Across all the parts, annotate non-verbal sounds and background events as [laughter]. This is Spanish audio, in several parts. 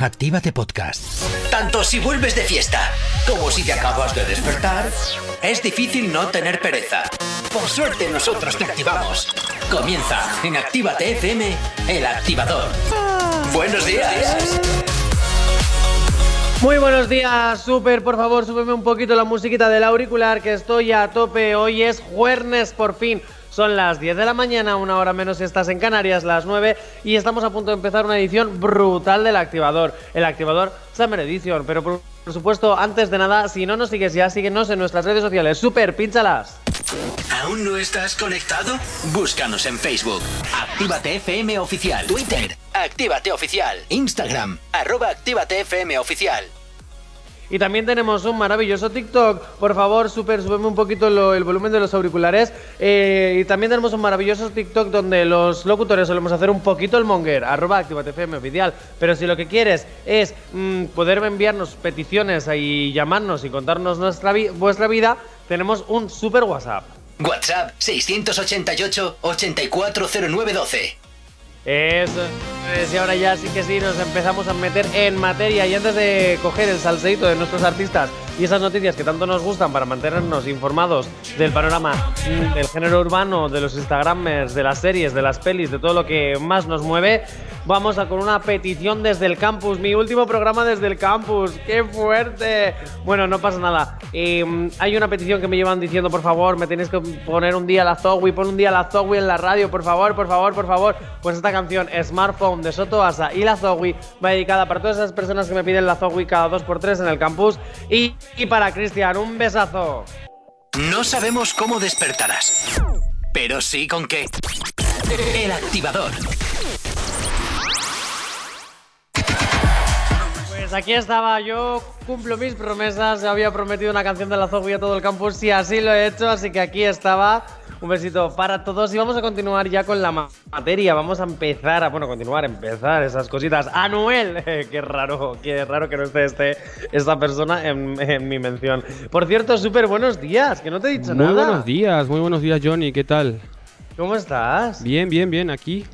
Actívate Podcast. Tanto si vuelves de fiesta como si te acabas de despertar, es difícil no tener pereza. Por suerte nosotros te activamos. Comienza en Actívate FM, el activador. Buenos días. Muy buenos días, Super, por favor, súbeme un poquito la musiquita del auricular que estoy a tope. Hoy es jueves por fin. Son las 10 de la mañana, una hora menos si estás en Canarias, las 9, y estamos a punto de empezar una edición brutal del activador. El activador Summer Edition, pero por, supuesto, antes de nada, si no nos sigues ya, síguenos en nuestras redes sociales. Super, pínchalas. ¿Aún no estás conectado? Búscanos en Facebook. Actívate FM Oficial. Twitter. Actívate Oficial. Instagram. Arroba Actívate FM Oficial. Y también tenemos un maravilloso TikTok. Por favor, super, súbeme un poquito el volumen de los auriculares. Eh, y también tenemos un maravilloso TikTok donde los locutores solemos hacer un poquito el monger, arroba oficial. Pero si lo que quieres es mm, poder enviarnos peticiones y llamarnos y contarnos nuestra vuestra vida, tenemos un super WhatsApp. WhatsApp 688 840912. Eso es, y ahora ya sí que sí nos empezamos a meter en materia y antes de coger el salseito de nuestros artistas y esas noticias que tanto nos gustan para mantenernos informados del panorama del género urbano, de los Instagramers, de las series, de las pelis, de todo lo que más nos mueve, vamos a con una petición desde el campus, mi último programa desde el campus, ¡qué fuerte! Bueno, no pasa nada. Mm, hay una petición que me llevan diciendo, por favor, me tenéis que poner un día la Zowie, pon un día la Zowie en la radio, por favor, por favor, por favor. Pues esta canción, Smartphone de Soto Asa y la Zowie, va dedicada para todas esas personas que me piden la Zowie cada dos por tres en el campus y y para Cristian, un besazo. No sabemos cómo despertarás, pero sí con qué. El activador. Pues aquí estaba, yo cumplo mis promesas, había prometido una canción de la Zowie a todo el campus y así lo he hecho, así que aquí estaba un besito para todos y vamos a continuar ya con la materia. Vamos a empezar a, bueno, continuar, empezar esas cositas. Anuel, [laughs] qué raro, qué raro que no esté este, esta persona en, mi mención. Por cierto, súper buenos días, que no te he dicho nada. Muy buenos días, muy buenos días, Johnny, ¿qué tal? ¿Cómo estás? Bien, bien, bien, aquí.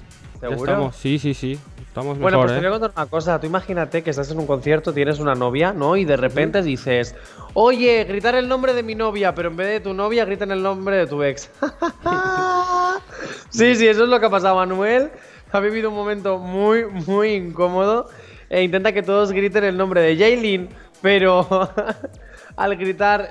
¿Seguro? Sí, sí, sí. Estamos bueno, pues te voy a ¿eh? contar una cosa. Tú imagínate que estás en un concierto, tienes una novia, ¿no? Y de repente dices, oye, gritar el nombre de mi novia, pero en vez de tu novia, gritan el nombre de tu ex. [laughs] sí, sí, eso es lo que ha pasado, Manuel. Ha vivido un momento muy, muy incómodo e intenta que todos griten el nombre de Jaylin, pero [laughs] al gritar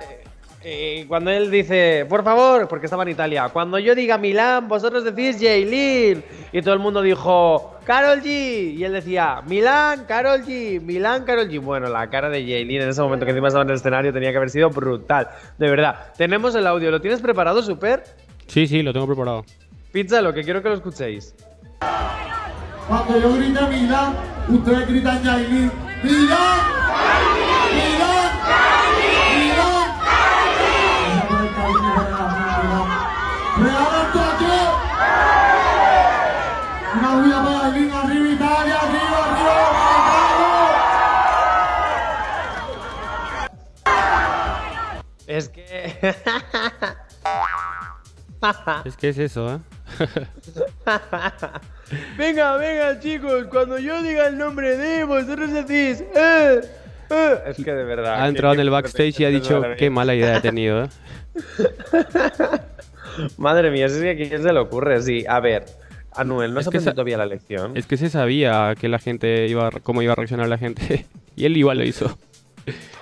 eh, cuando él dice, por favor, porque estaba en Italia, cuando yo diga Milán, vosotros decís Jaylin. Y todo el mundo dijo, Carol G. Y él decía, Milán, Carol G, Milán, Carol G. Bueno, la cara de Jaylin en ese momento que encima estaba en el escenario tenía que haber sido brutal. De verdad. Tenemos el audio. ¿Lo tienes preparado, Super? Sí, sí, lo tengo preparado. Pizza, lo que quiero que lo escuchéis. Cuando yo grite Milán, ustedes gritan Jaylin. ¡Milán! ¡Milán! [laughs] es que es eso, ¿eh? [laughs] venga, venga, chicos, cuando yo diga el nombre de vosotros decís. Eh, eh". Es que de verdad. Ha entrado en el backstage y ha dicho qué mala idea he tenido, ¿eh? [laughs] Madre mía, es que a quién se le ocurre, sí. A ver, Anuel, ¿no es se ha todavía la lección? Es que se sabía que la gente iba, cómo iba a reaccionar la gente. y él igual lo hizo.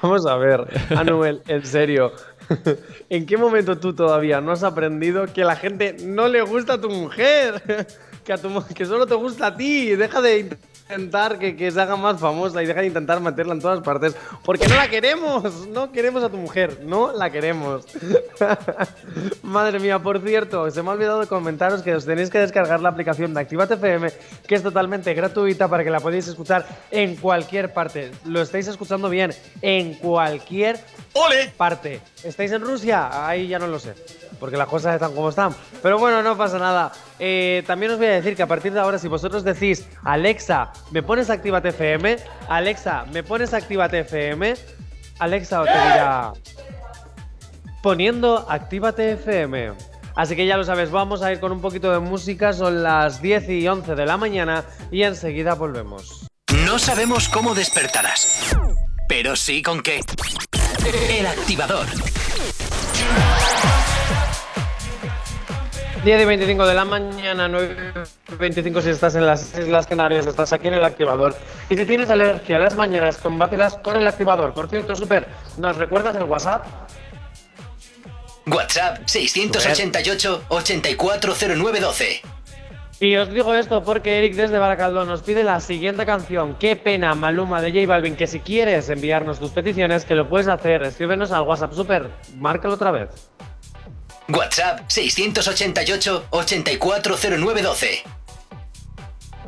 Vamos a ver, Anuel, en serio. [laughs] ¿En qué momento tú todavía no has aprendido que la gente no le gusta a tu mujer? [laughs] Que, a tu, que solo te gusta a ti. Deja de intentar que, que, se haga más famosa y deja de intentar meterla en todas partes. Porque no la queremos. No queremos a tu mujer. No la queremos. [laughs] Madre mía, por cierto, se me ha olvidado de comentaros que os tenéis que descargar la aplicación de Activate FM, que es totalmente gratuita para que la podáis escuchar en cualquier parte. Lo estáis escuchando bien. En cualquier parte. ¿Estáis en Rusia? Ahí ya no lo sé porque las cosas están como están. Pero bueno, no pasa nada. Eh, también os voy a decir que a partir de ahora, si vosotros decís, Alexa, ¿me pones Actívate FM? Alexa, ¿me pones Actívate FM? Alexa os dirá, poniendo Actívate FM. Así que ya lo sabes, vamos a ir con un poquito de música, son las 10 y 11 de la mañana y enseguida volvemos No sabemos cómo despertarás, pero sí con qué. El activador. 10 y 25 de la mañana, 9 y 25 si estás en las Islas Canarias, estás aquí en el activador. Y si tienes alergia a las mañanas, combátelas con el activador. Por cierto, super, ¿nos recuerdas el WhatsApp? WhatsApp 688 840912. Y os digo esto porque Eric desde Baracaldo nos pide la siguiente canción. Qué pena, Maluma de J Balvin, que si quieres enviarnos tus peticiones, que lo puedes hacer. Escríbenos al WhatsApp Super. Márcalo otra vez. WhatsApp 688 840912.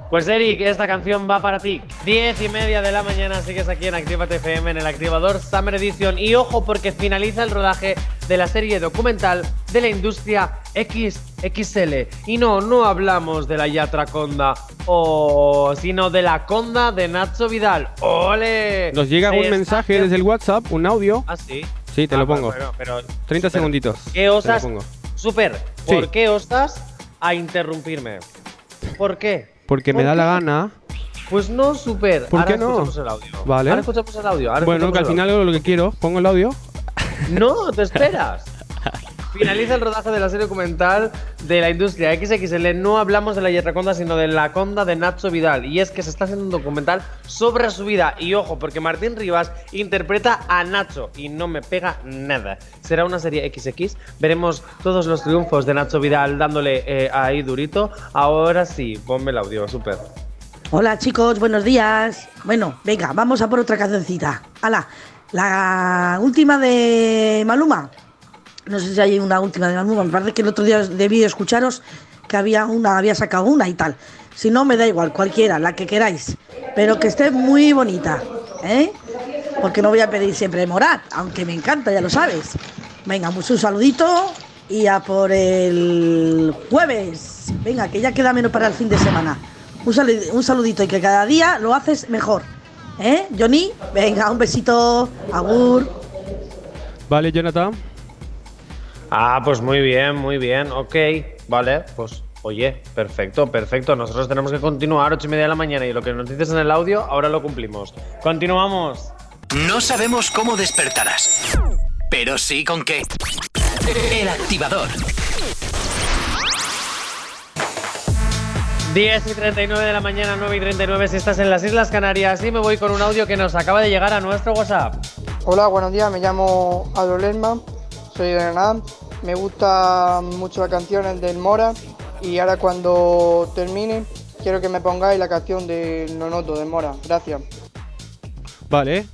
Pues Eric, esta canción va para ti. 10 y media de la mañana sigues aquí en Actívate FM en el activador Summer Edition. Y ojo porque finaliza el rodaje de la serie documental de la industria XXL. Y no, no hablamos de la Yatra Conda, o, sino de la Conda de Nacho Vidal. ¡Ole! Nos llega un mensaje desde el WhatsApp, un audio. Ah, sí. Sí, te Ah, lo pongo. bueno, pero 30 Super, segunditos. ¿Qué osas? Super, ¿por Sí. qué osas a interrumpirme? ¿Por qué? Porque me ¿Por da la gana. Pues no, super. ¿Por Ahora qué no? escuchamos el audio. Vale. Ahora escuchamos el audio. ahora Bueno, que al final hago lo que quiero. Pongo el audio. No, te esperas. Finaliza el rodaje de la serie documental de la industria XXL. No hablamos de la Yetraconda, sino de la conda de Nacho Vidal. Y es que se está haciendo un documental sobre su vida. Y ojo, porque Martín Rivas interpreta a Nacho y no me pega nada. Será una serie XX. Veremos todos los triunfos de Nacho Vidal dándole eh, ahí durito. Ahora sí, ponme el audio, súper. Hola chicos, buenos días. Bueno, venga, vamos a por otra cancioncita. Hala, la última de Maluma. No sé si hay una última de Maluma. Me parece que el otro día debí escucharos que había una, había sacado una y tal. Si no, me da igual, cualquiera, la que queráis. Pero que esté muy bonita, ¿eh? Porque no voy a pedir siempre Morat, aunque me encanta, ya lo sabes. Venga, pues un saludito y a por el jueves. Venga, que ya queda menos para el fin de semana. Un, saludito y que cada día lo haces mejor. ¿Eh, Johnny? Venga, un besito. Agur. Vale, Jonathan. Ah, pues muy bien, muy bien, ok, vale, pues oye, perfecto, perfecto. Nosotros tenemos que continuar 8 y media de la mañana y lo que nos dices en el audio, ahora lo cumplimos. Continuamos. No sabemos cómo despertarás, pero sí con qué. El activador. 10 y 39 de la mañana, 9 y 39 si estás en las Islas Canarias y me voy con un audio que nos acaba de llegar a nuestro WhatsApp. Hola, buenos días, me llamo Aldo Lerma, soy de Granada, me gusta mucho las canciones del Mora y ahora cuando termine quiero que me pongáis la canción de Nonoto de Mora, gracias. Vale.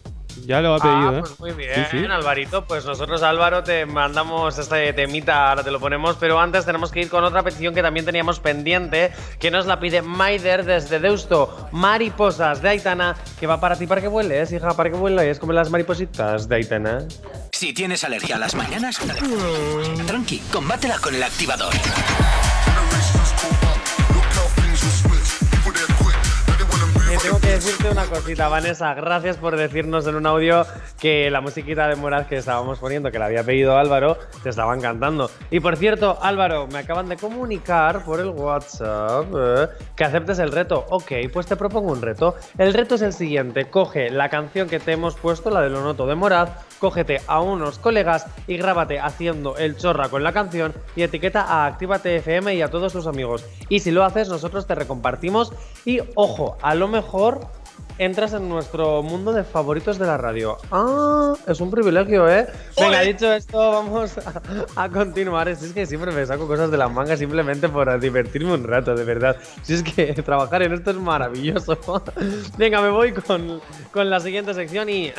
Ya lo ha pedido, ah, ¿eh? pues muy bien, Sí, sí. Alvarito. Pues nosotros, Álvaro, te mandamos este temita, ahora te lo ponemos, pero antes tenemos que ir con otra petición que también teníamos pendiente, que nos la pide Maider desde Deusto, Mariposas de Aitana, que va para ti para que vueles, hija, para que vueles, como las maripositas de Aitana. Si tienes alergia a las mañanas, tranqui, combátela con el activador. Tengo que decirte una cosita, Vanessa. Gracias por decirnos en un audio que la musiquita de Moraz que estábamos poniendo, que la había pedido Álvaro, te estaba encantando. Y por cierto, Álvaro, me acaban de comunicar por el WhatsApp eh, que aceptes el reto. Ok, pues te propongo un reto. El reto es el siguiente: coge la canción que te hemos puesto, la de Lo Noto de Moraz, cógete a unos colegas y grábate haciendo el chorra con la canción y etiqueta a Actívate FM y a todos tus amigos. Y si lo haces, nosotros te recompartimos. Y ojo, a lo mejor entras en nuestro mundo de favoritos de la radio. Ah, es un privilegio, ¿eh? Venga, dicho esto, vamos a, a continuar. Si es que siempre me saco cosas de la manga simplemente por divertirme un rato, de verdad. Si es que [laughs] trabajar en esto es maravilloso. [laughs] Venga, me voy con, con la siguiente sección y...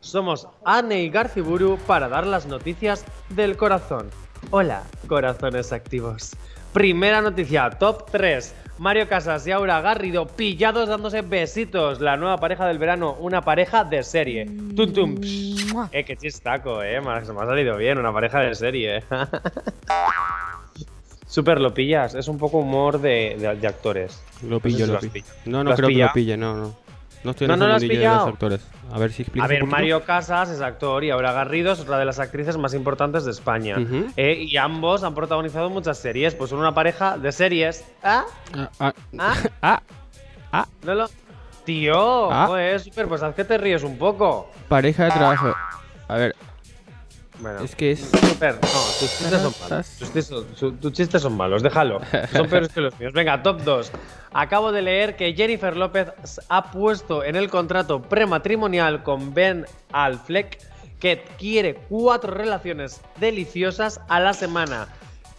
Somos Anne y Garciburu para dar las noticias del corazón. Hola, corazones activos. Primera noticia, top 3. Mario Casas y Aura Garrido pillados dándose besitos. La nueva pareja del verano, una pareja de serie. Tum tum. psh. Eh, qué chistaco, eh. Me ha, me ha salido bien, una pareja de serie. [laughs] Super lo pillas, es un poco humor de, de- de actores. Lo No sé pillo, si lo pillo. No, ¿Lo no creo que lo pille, no, no. No estoy en No, ese no lo has de los actores. A ver si A ver. Mario Casas es actor y Aura Garrido es otra de las actrices más importantes de España. Eh, y ambos han protagonizado muchas series, pues son una pareja de series. ¿Ah? Ah, ah, ¿Ah? ah, ah. ¿No lo, Tío, Ah. joder, super, pues haz que te ríes un poco. Pareja de trabajo. A ver, Bueno. es que es. Super, no, tus chistes son malos. Tus chistes son, su- tus chistes son malos, déjalo. Son peores que los míos. Venga, top 2. Acabo de leer que Jennifer López ha puesto en el contrato prematrimonial con Ben Affleck que quiere cuatro relaciones deliciosas a la semana.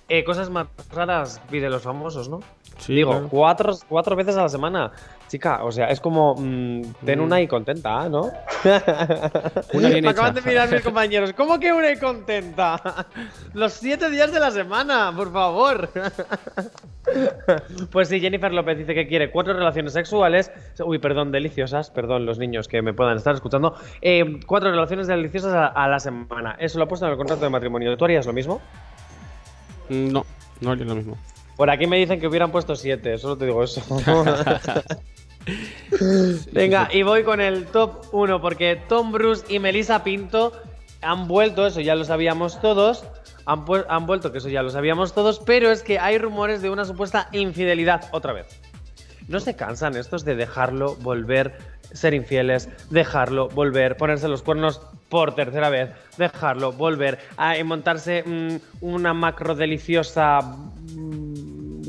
Eh, cosas más raras pide los famosos, ¿no? Sí, Digo, claro. cuatro, cuatro veces a la semana. Chica, o sea, es como mm, ten Mm. una y contenta, ¿no? [laughs] Una bien Me acaban hecha. de mirar mis compañeros. ¿Cómo que una y contenta? Los siete días de la semana, por favor. [laughs] Pues sí, Jennifer López dice que quiere cuatro relaciones sexuales. Uy, perdón, deliciosas. Perdón, los niños que me puedan estar escuchando. Eh, cuatro relaciones deliciosas a, a la semana. Eso lo ha puesto en el contrato de matrimonio. ¿Tú harías lo mismo? Mm, No, no haría lo mismo. Por aquí me dicen que hubieran puesto siete, solo te digo eso. [laughs] Venga, y voy con el top 1, porque Tom Bruce y Melissa Pinto han vuelto, eso ya lo sabíamos todos. Han, vuelto, que eso ya lo sabíamos todos, pero es que hay rumores de una supuesta infidelidad otra vez. ¿No se cansan estos de dejarlo, volver, ser infieles, dejarlo, volver, ponerse los cuernos por tercera vez, dejarlo, volver, a montarse mm, una macro deliciosa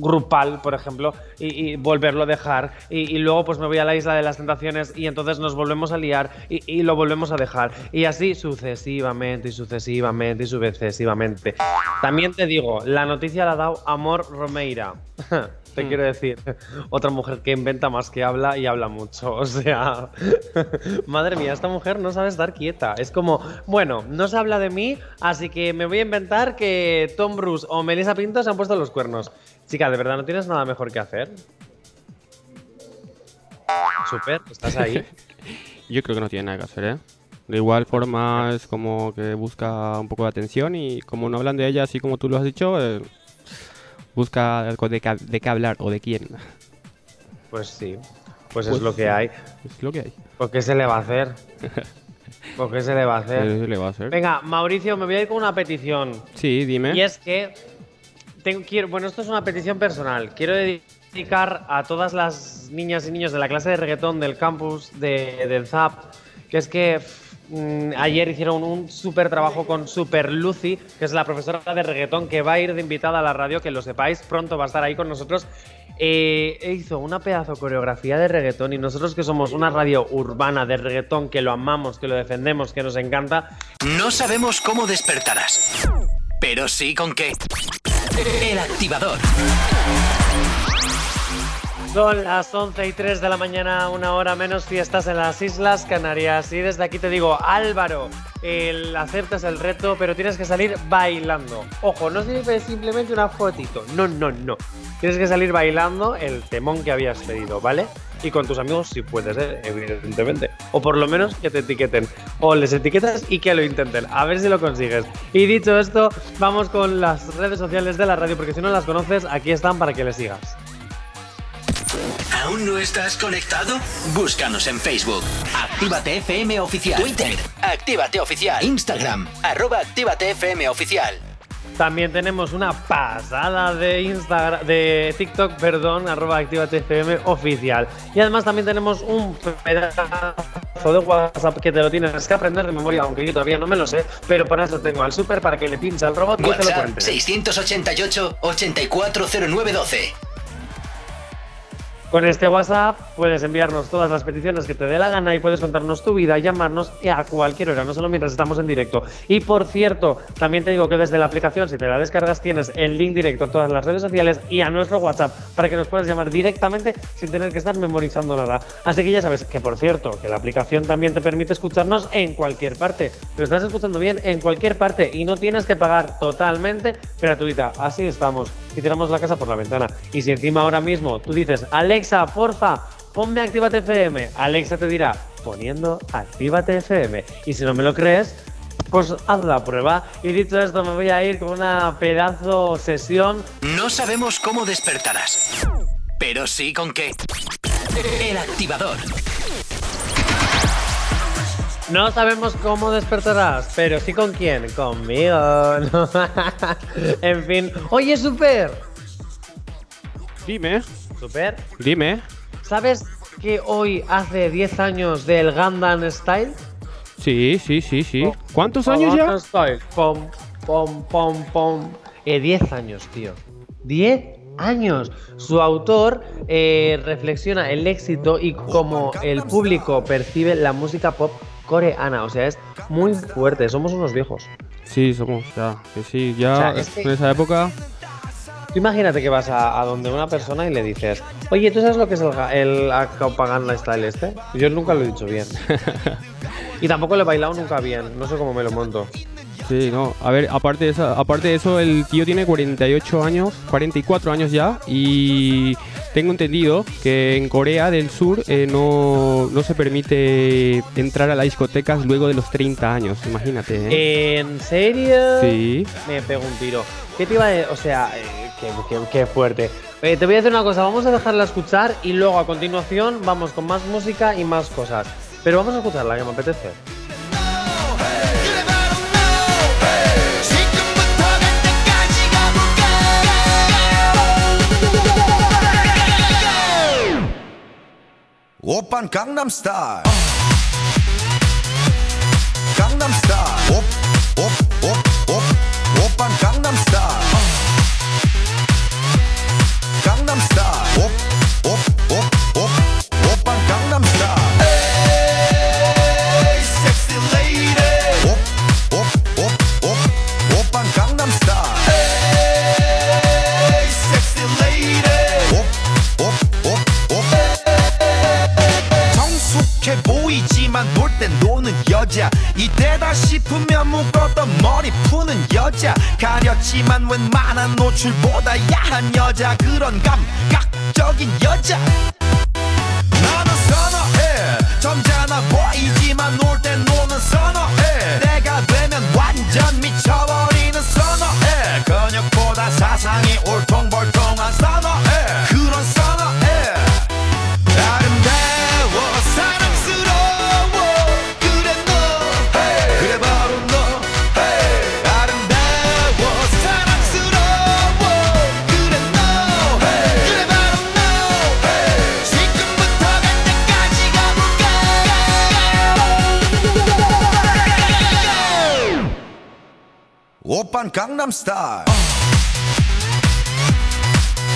grupal, por ejemplo, y, y volverlo a dejar, y, y luego pues me voy a la isla de las tentaciones y entonces nos volvemos a liar y, y lo volvemos a dejar, y así sucesivamente y sucesivamente y sucesivamente. También te digo, la noticia la ha dado Amor Romeira. [laughs] Te quiero decir, [laughs] otra mujer que inventa más que habla y habla mucho. [laughs] O sea, madre mía, esta mujer no sabe estar quieta. Es como, bueno, no se habla de mí, así que me voy a inventar que Tom Bruce o Melissa Pinto se han puesto los cuernos. Chica, ¿de verdad no tienes nada mejor que hacer? Super, ¿estás ahí? [laughs] Yo creo que no tiene nada que hacer, ¿eh? De igual forma es como que busca un poco de atención y como no hablan de ella así como tú lo has dicho, eh, busca algo de, de qué hablar o de quién. Pues sí, pues, es Pues lo que sí. hay. Es lo que hay. ¿Por qué se le va a hacer? [laughs] ¿Por qué se le va a hacer? ¿Qué le va a hacer? Venga, Mauricio, me voy a ir con una petición. Sí, dime. Y es que bueno, esto es una petición personal. Quiero dedicar a todas las niñas y niños de la clase de reggaetón del campus de, del ZAP, que es que mm, ayer hicieron un súper trabajo con Super Lucy, que es la profesora de reggaetón que va a ir de invitada a la radio, que lo sepáis, pronto va a estar ahí con nosotros. Eh, e hizo una pedazo coreografía de reggaetón y nosotros que somos una radio urbana de reggaetón, que lo amamos, que lo defendemos, que nos encanta, No sabemos cómo despertarás, pero sí con qué. El activador. Son las 11 y 3 de la mañana, una hora menos fiestas en las Islas Canarias. Y desde aquí te digo, Álvaro, el aceptas el reto, pero tienes que salir bailando. Ojo, no sirve simplemente una fotito. No, no, no. Tienes que salir bailando el temón que habías pedido, ¿vale? Y con tus amigos si puedes, ¿eh? evidentemente. O por lo menos que te etiqueten. O les etiquetas y que lo intenten. A ver si lo consigues. Y dicho esto, vamos con las redes sociales de la radio, porque si no las conoces, aquí están para que les sigas. ¿Aún no estás conectado? Búscanos en Facebook. Actívate FM Oficial. Twitter. Actívate Oficial. Instagram. Arroba Actívate FM Oficial. También tenemos una pasada de Instagram, de TikTok, perdón, arroba activatfm oficial. Y además también tenemos un pedazo de WhatsApp que te lo tienes que aprender de memoria, aunque yo todavía no me lo sé, pero para eso tengo al super para que le pinche al robot y te lo cuente. 688 840912. Con este WhatsApp puedes enviarnos todas las peticiones que te dé la gana y puedes contarnos tu vida, llamarnos a cualquier hora, no solo mientras estamos en directo. Y por cierto, también te digo que desde la aplicación, si te la descargas, tienes el link directo a todas las redes sociales y a nuestro WhatsApp para que nos puedas llamar directamente sin tener que estar memorizando nada. Así que ya sabes que, por cierto, que la aplicación también te permite escucharnos en cualquier parte. Lo estás escuchando bien en cualquier parte y no tienes que pagar totalmente gratuita. Así estamos. Y tiramos la casa por la ventana. Y si encima ahora mismo tú dices, Alexa, porfa, ponme Actívate FM, Alexa te dirá, poniendo Actívate FM. Y si no me lo crees, pues haz la prueba. Y dicho esto, me voy a ir con una pedazo sesión No sabemos cómo despertarás, pero sí con qué. El activador. No sabemos cómo despertarás, pero sí con quién. Conmigo. ¿no? [laughs] en fin. Oye, Super. Dime, Super. dime. ¿Sabes que hoy hace 10 años del Gundam Style? Sí, sí, sí, sí. ¿Cuántos años ya? Style. Pom, pom, pom, pom. Eh, 10 años, tío. 10 años. Su autor eh, reflexiona el éxito y cómo el público percibe la música pop coreana. O sea, es muy fuerte. Somos unos viejos. Sí, somos, ya, que sí, ya O sea, es que- en esa época. Tú imagínate que vas a, a donde una persona y le dices, oye, ¿tú sabes lo que es el, el Akaupagan Style este? Yo nunca lo he dicho bien. [laughs] y tampoco lo he bailado nunca bien. No sé cómo me lo monto. Sí, no. A ver, aparte de, eso, aparte de eso, el tío tiene 48 años, 44 años ya, y tengo entendido que en Corea del Sur eh, no, no se permite entrar a las discotecas luego de los 30 años, imagínate. ¿eh? ¿En serio? Sí. Me pego un tiro. ¿Qué te iba a decir? O sea, eh, qué, qué- qué fuerte. Eh, te voy a decir una cosa, vamos a dejarla escuchar y luego a continuación vamos con más música y más cosas. Pero vamos a escucharla, que me apetece. 오빤 강남스타일 강남스타일 옵옵옵옵 오빤 강남스타일 강남스타일 싶으면 묶었던 머리 푸는 여자. 가렸지만 웬만한 노출보다 야한 여자. 그런 감각적인 여자. 나는 선어해. 점잖아 보이지만 오빤 강남스타일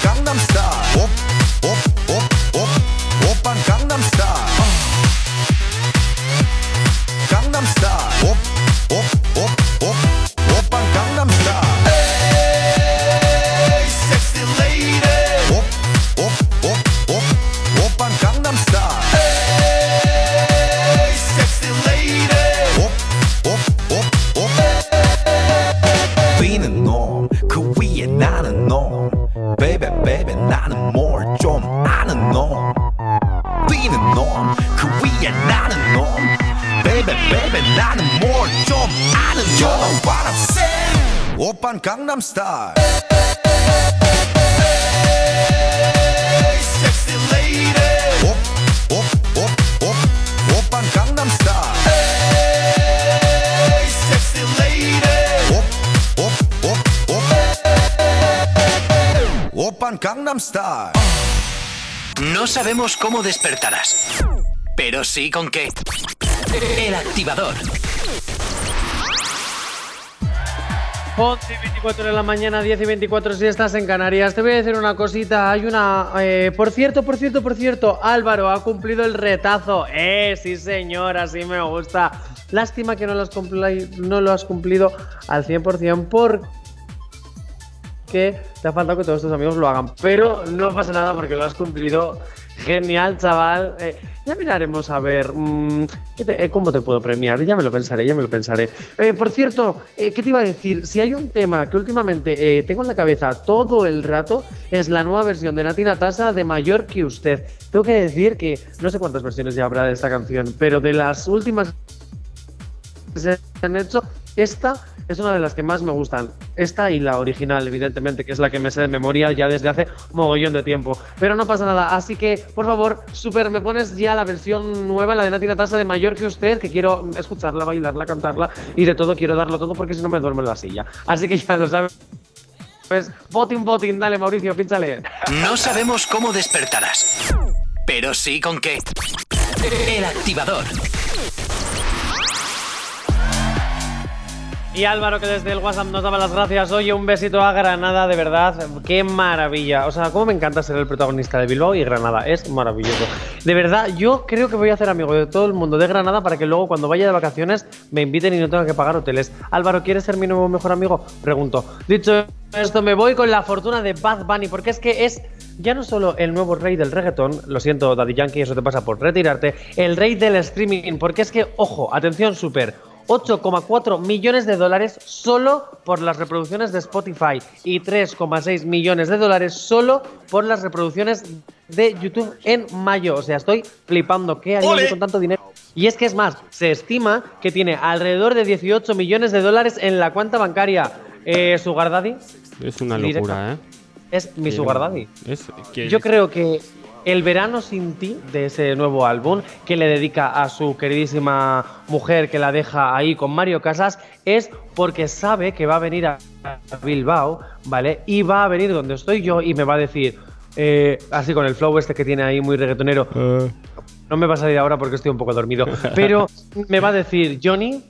강남스타일 옵옵옵옵 오빤 오빤 강남스타일 Sexy lady 옵옵옵옵 오빤 강남스타일 Sexy lady 옵옵옵옵 오빤 강남스타일 No sabemos cómo despertarás, pero sí con qué. El activador. 11 y 24 de la mañana, 10 y 24 si estás en Canarias. Te voy a decir una cosita. Hay una. eh, por cierto, por cierto, por cierto. Álvaro ha cumplido el retazo. Eh, sí, señor, así me gusta. Lástima que no lo has, no lo has cumplido al 100% porque te ha faltado que todos tus amigos lo hagan. Pero no pasa nada porque lo has cumplido. Genial, chaval. Eh, ya miraremos a ver mm, ¿qué te- eh, cómo te puedo premiar. Ya me lo pensaré, ya me lo pensaré. Eh, por cierto, ¿qué te iba a decir? Si hay un tema que últimamente tengo en la cabeza todo el rato, es la nueva versión de Nati Natasa de Mayor que usted. Tengo que decir que no sé cuántas versiones ya habrá de esta canción, pero de las últimas que se han hecho, esta es una de las que más me gustan. Esta y la original, evidentemente, que es la que me sé de memoria ya desde hace mogollón de tiempo. Pero no pasa nada, así que, por favor, super, me pones ya la versión nueva, la de Nati Natasa de mayor que usted, que quiero escucharla, bailarla, cantarla y de todo, quiero darlo todo porque si no me duermo en la silla. Así que ya lo sabes. Pues, voting, voting, dale Mauricio, pínchale. No sabemos cómo despertarás, pero sí con qué. El activador. Y Álvaro, que desde el WhatsApp nos daba las gracias. Oye, un besito a Granada, de verdad. Qué maravilla. O sea, cómo me encanta ser el protagonista de Bilbao y Granada. Es maravilloso. De verdad, yo creo que voy a hacer amigo de todo el mundo de Granada para que luego, cuando vaya de vacaciones, me inviten y no tenga que pagar hoteles. Álvaro, ¿quieres ser mi nuevo mejor amigo? Pregunto. Dicho esto, me voy con la fortuna de Bad Bunny, porque es que es ya no solo el nuevo rey del reggaetón, lo siento, Daddy Yankee, eso te pasa por retirarte, el rey del streaming, porque es que, ojo, atención, super. 8,4 millones de dólares solo por las reproducciones de Spotify y 3,6 millones de dólares solo por las reproducciones de YouTube en mayo. O sea, estoy flipando. ¿Qué haría yo con tanto dinero? Y es que es más, se estima que tiene alrededor de 18 millones de dólares en la cuenta bancaria. Eh, Sugar Daddy Es una Directa. locura, ¿eh? es mi Que- Sugar Daddy. Es, que Yo creo que El verano sin ti de ese nuevo álbum que le dedica a su queridísima mujer que la deja ahí con Mario Casas es porque sabe que va a venir a Bilbao, ¿vale? Y va a venir donde estoy yo y me va a decir, eh, así con el flow este que tiene ahí muy reggaetonero, no me va a salir ahora porque estoy un poco dormido, pero [laughs] me va a decir, Johnny,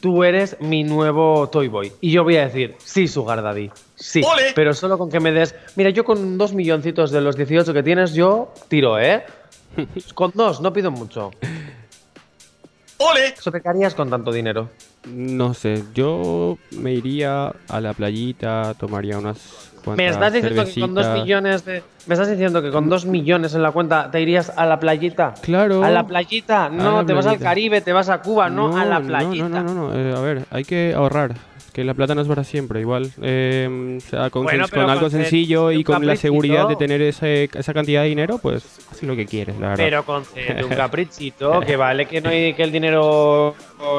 tú eres mi nuevo Toy Boy. Y yo voy a decir, sí, Sugar Daddy, sí. ¡Ole! Pero solo con que me des. Mira, yo con dos milloncitos de los 18 que tienes, yo tiro, ¿eh? [laughs] Con dos, no pido mucho. ¡Ole! ¿Eso te harías con tanto dinero? No sé, yo me iría a la playita, tomaría unas ¿Me estás diciendo que con dos millones de. ¿Me estás diciendo que con dos millones en la cuenta te irías a la playita? Claro. ¿A la playita? No, la te vas al. Caribe, te vas a Cuba, no, a la playita. No, no, no, no, eh, a ver, hay que ahorrar. Que la plata no es para siempre, igual. eh, o sea, con, Bueno, con pero algo con sencillo y con la seguridad de tener ese- esa cantidad de dinero, pues haz lo que quieres, la verdad. Pero concede un [laughs] caprichito, que vale que no hay, que el dinero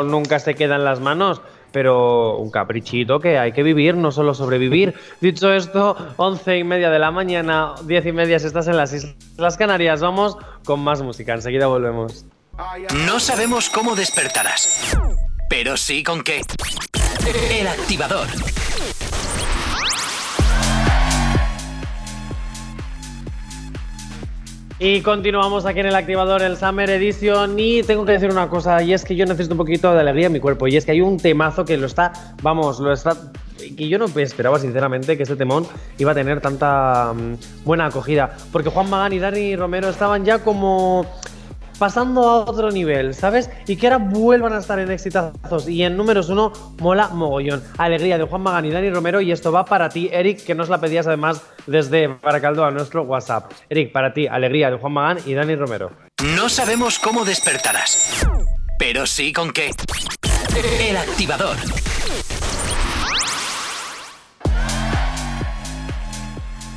nunca se queda en las manos, pero un caprichito que hay que vivir, no solo sobrevivir. [laughs] Dicho esto, once y media de la mañana, diez y media si estás en las Islas Canarias, vamos con más música. Enseguida volvemos. No sabemos cómo despertarás, pero sí con qué. El activador. Y continuamos aquí en el activador, el Summer Edition. Y tengo que decir una cosa, y es que yo necesito un poquito de alegría en mi cuerpo. Y es que hay un temazo que lo está, vamos, lo está. Que yo no esperaba, sinceramente, que este temón iba a tener tanta mm, buena acogida. Porque Juan Magán y Dani Romero estaban ya como pasando a otro nivel, ¿sabes? Y que ahora vuelvan a estar en exitazos. Y en números uno, mola mogollón. Alegría de Juan Magán y Dani Romero. Y esto va para ti, Eric, que nos la pedías además desde Baracaldo a nuestro WhatsApp. Eric, para ti, alegría de Juan Magán y Dani Romero. No sabemos cómo despertarás, pero sí con qué. El activador.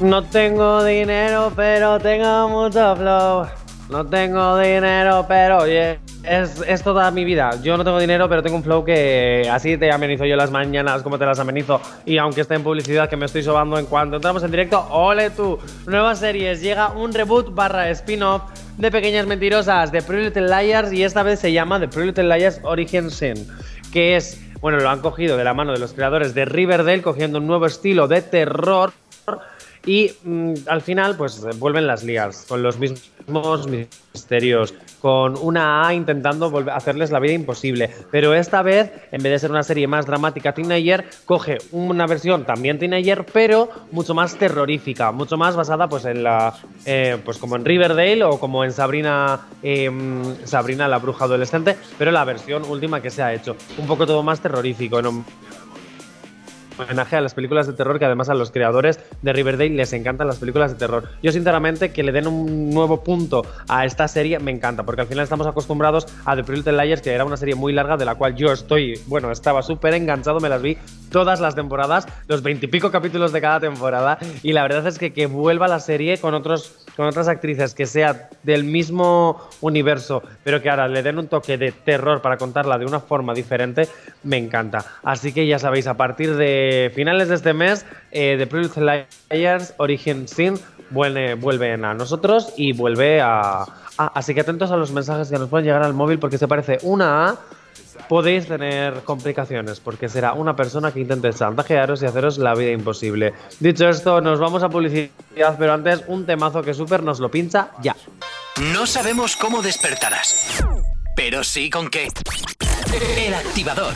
No tengo dinero, pero tengo mucho flow. No tengo dinero, pero oye, es, es toda mi vida. Yo no tengo dinero, pero tengo un flow que así te amenizo yo las mañanas, como te las amenizo. Y aunque esté en publicidad, que me estoy sobando en cuanto entramos en directo, ole tú. Nuevas series, llega un reboot barra spin-off de Pequeñas Mentirosas, de Pretty Little Liars, y esta vez se llama The Pretty Little Liars Origin Sin, que es, bueno, lo han cogido de la mano de los creadores de Riverdale, cogiendo un nuevo estilo de terror y mm, al final, pues vuelven las ligas con los mismos misterios, con una A intentando hacerles la vida imposible. Pero esta vez, en vez de ser una serie más dramática teenager, coge una versión también teenager, pero mucho más terrorífica, mucho más basada, pues en la, eh, pues como en Riverdale o como en Sabrina, eh, Sabrina la bruja adolescente, pero la versión última que se ha hecho, un poco todo más terrorífico, ¿no? Homenaje a las películas de terror que además a los creadores de Riverdale les encantan las películas de terror. Yo sinceramente que le den un nuevo punto a esta serie me encanta porque al final estamos acostumbrados a The Pretty Liars que era una serie muy larga de la cual yo estoy, bueno, estaba súper enganchado, me las vi todas las temporadas, los veintipico capítulos de cada temporada y la verdad es que que vuelva la serie con otros con otras actrices que sea del mismo universo, pero que ahora le den un toque de terror para contarla de una forma diferente, me encanta. Así que ya sabéis, a partir de finales de este mes, eh, The Liars Origin Sin vuelve, vuelven a nosotros y vuelve a... Así que atentos a los mensajes que nos pueden llegar al móvil porque se parece una A podéis tener complicaciones porque será una persona que intente chantajearos y haceros la vida imposible. Dicho esto, nos vamos a publicidad, pero antes un temazo que súper nos lo pincha ya. No sabemos cómo despertarás, pero sí con qué. El activador.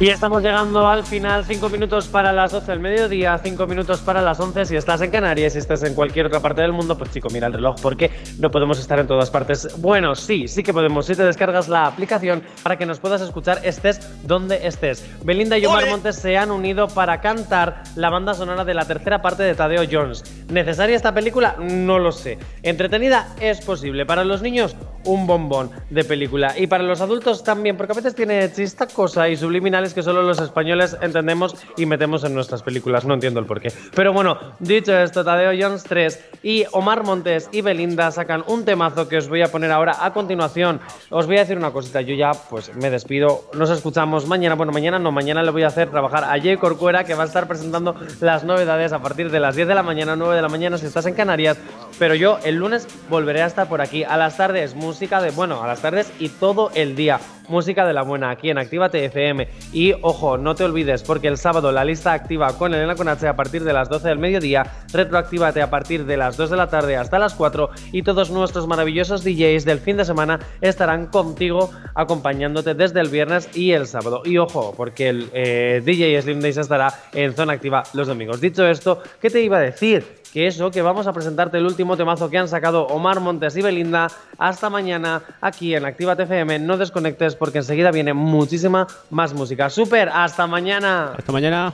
Y estamos llegando al final, 5 minutos para las 12 del mediodía, 5 minutos para las 11. Si estás en Canarias, si estás en cualquier otra parte del mundo, pues chico, mira el reloj porque no podemos estar en todas partes. Bueno, sí, sí que podemos. Si te descargas la aplicación para que nos puedas escuchar, estés donde estés. Belinda y Omar Montes se han unido para cantar la banda sonora de la tercera parte de Tadeo Jones. ¿Necesaria esta película? No lo sé. ¿Entretenida? Es posible. Para los niños, un bombón de película. Y para los adultos también, porque a veces tiene chista cosa y subliminales que solo los españoles entendemos y metemos en nuestras películas. No entiendo el porqué. Pero bueno, dicho esto, Tadeo Jones 3 y Omar Montes y Belinda sacan un temazo que os voy a poner ahora a continuación. Os voy a decir una cosita, yo ya pues me despido. Nos escuchamos mañana. Bueno, mañana no, mañana le voy a hacer trabajar a Jay Corcuera que va a estar presentando las novedades a partir de las 10 de la mañana, 9 de la mañana si estás en Canarias. Pero yo el lunes volveré a estar por aquí. A las tardes, música de, bueno, a las tardes y todo el día. Música de la buena aquí en Actívate FM. Y ojo, no te olvides, porque el sábado la lista activa con Elena Conache a partir de las 12 del mediodía, retroactívate a partir de las 2 de la tarde hasta las 4 y todos nuestros maravillosos DJs del fin de semana estarán contigo acompañándote desde el viernes y el sábado. Y ojo, porque el eh, DJ Slim Days estará en zona activa los domingos. Dicho esto, ¿qué te iba a decir? que eso, que vamos a presentarte el último temazo que han sacado Omar Montes y Belinda. Hasta mañana aquí en Activa FM. No desconectes porque enseguida viene muchísima más música. ¡Súper! ¡Hasta mañana! Hasta mañana.